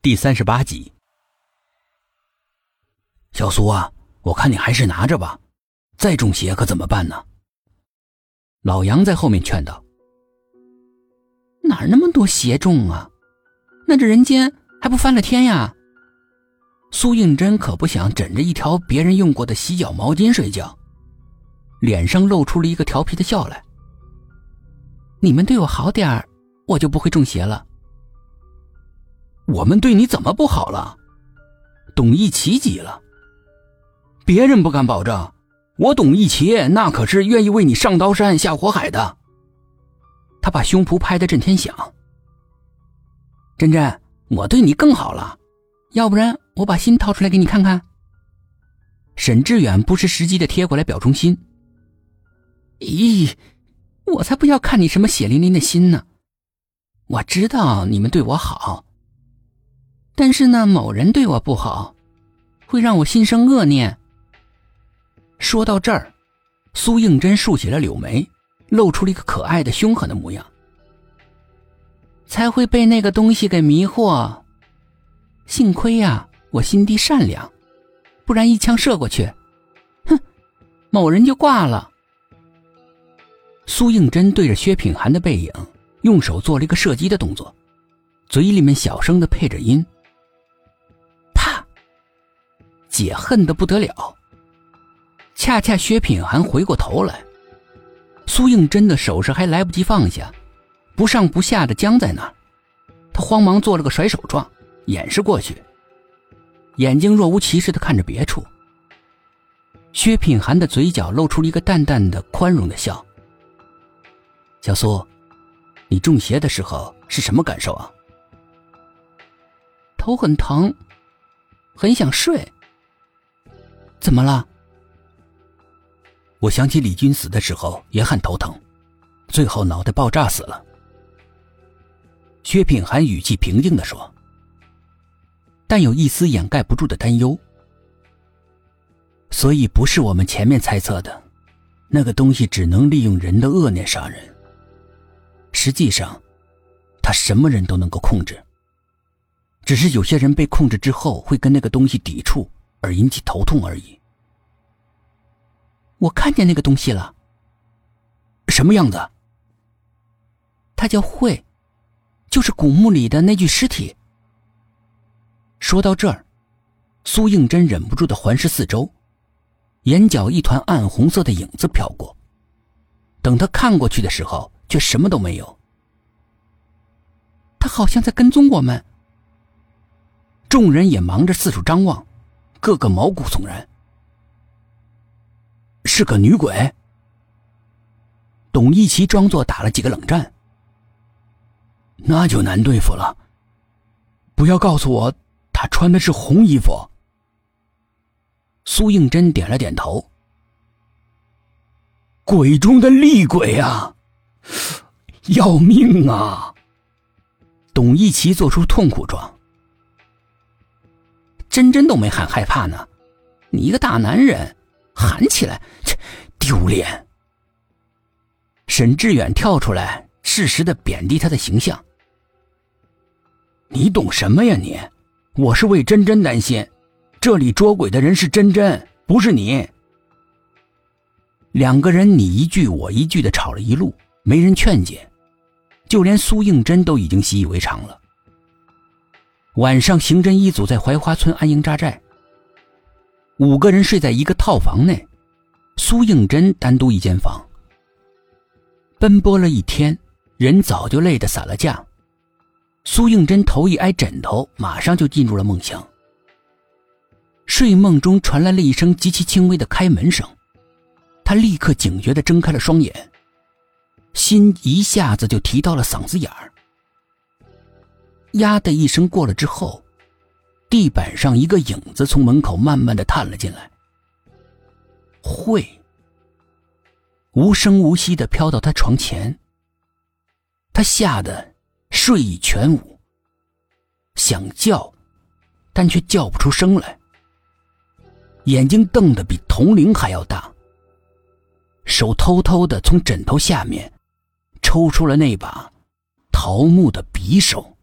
第三十八集。小苏啊，我看你还是拿着吧，再中邪可怎么办呢？老杨在后面劝道：“哪那么多邪中啊？那这人间还不翻了天呀？”苏应真可不想枕着一条别人用过的洗脚毛巾睡觉，脸上露出了一个调皮的笑来。你们对我好点儿，我就不会中邪了。我们对你怎么不好了？董一奇急了。别人不敢保证，我董一奇那可是愿意为你上刀山下火海的。他把胸脯拍得震天响。珍珍，我对你更好了，要不然我把心掏出来给你看看。沈志远不失时机的贴过来表忠心。咦，我才不要看你什么血淋淋的心呢！我知道你们对我好。但是呢，某人对我不好，会让我心生恶念。说到这儿，苏应真竖起了柳眉，露出了一个可爱的凶狠的模样。才会被那个东西给迷惑。幸亏呀，我心地善良，不然一枪射过去，哼，某人就挂了。苏应真对着薛品涵的背影，用手做了一个射击的动作，嘴里面小声的配着音。姐恨得不得了。恰恰薛品涵回过头来，苏应真的手势还来不及放下，不上不下的僵在那儿。他慌忙做了个甩手状，掩饰过去，眼睛若无其事的看着别处。薛品涵的嘴角露出了一个淡淡的宽容的笑。小苏，你中邪的时候是什么感受啊？头很疼，很想睡。怎么了？我想起李军死的时候也很头疼，最后脑袋爆炸死了。薛品涵语气平静的说，但有一丝掩盖不住的担忧。所以不是我们前面猜测的，那个东西只能利用人的恶念杀人。实际上，他什么人都能够控制，只是有些人被控制之后会跟那个东西抵触。而引起头痛而已。我看见那个东西了。什么样子？它叫慧，就是古墓里的那具尸体。说到这儿，苏应真忍不住的环视四周，眼角一团暗红色的影子飘过。等他看过去的时候，却什么都没有。他好像在跟踪我们。众人也忙着四处张望。个个毛骨悚然，是个女鬼。董一奇装作打了几个冷战，那就难对付了。不要告诉我，她穿的是红衣服。苏应真点了点头。鬼中的厉鬼啊，要命啊！董一奇做出痛苦状。真真都没喊害怕呢，你一个大男人喊起来，切丢脸！沈志远跳出来，适时的贬低他的形象。你懂什么呀你？我是为真真担心，这里捉鬼的人是真真，不是你。两个人你一句我一句的吵了一路，没人劝解，就连苏应真都已经习以为常了。晚上，刑侦一组在槐花村安营扎寨。五个人睡在一个套房内，苏应真单独一间房。奔波了一天，人早就累得散了架。苏应真头一挨枕头，马上就进入了梦乡。睡梦中传来了一声极其轻微的开门声，他立刻警觉地睁开了双眼，心一下子就提到了嗓子眼儿。呀的一声过了之后，地板上一个影子从门口慢慢的探了进来。会，无声无息的飘到他床前。他吓得睡意全无，想叫，但却叫不出声来。眼睛瞪得比铜铃还要大。手偷偷的从枕头下面抽出了那把桃木的匕首。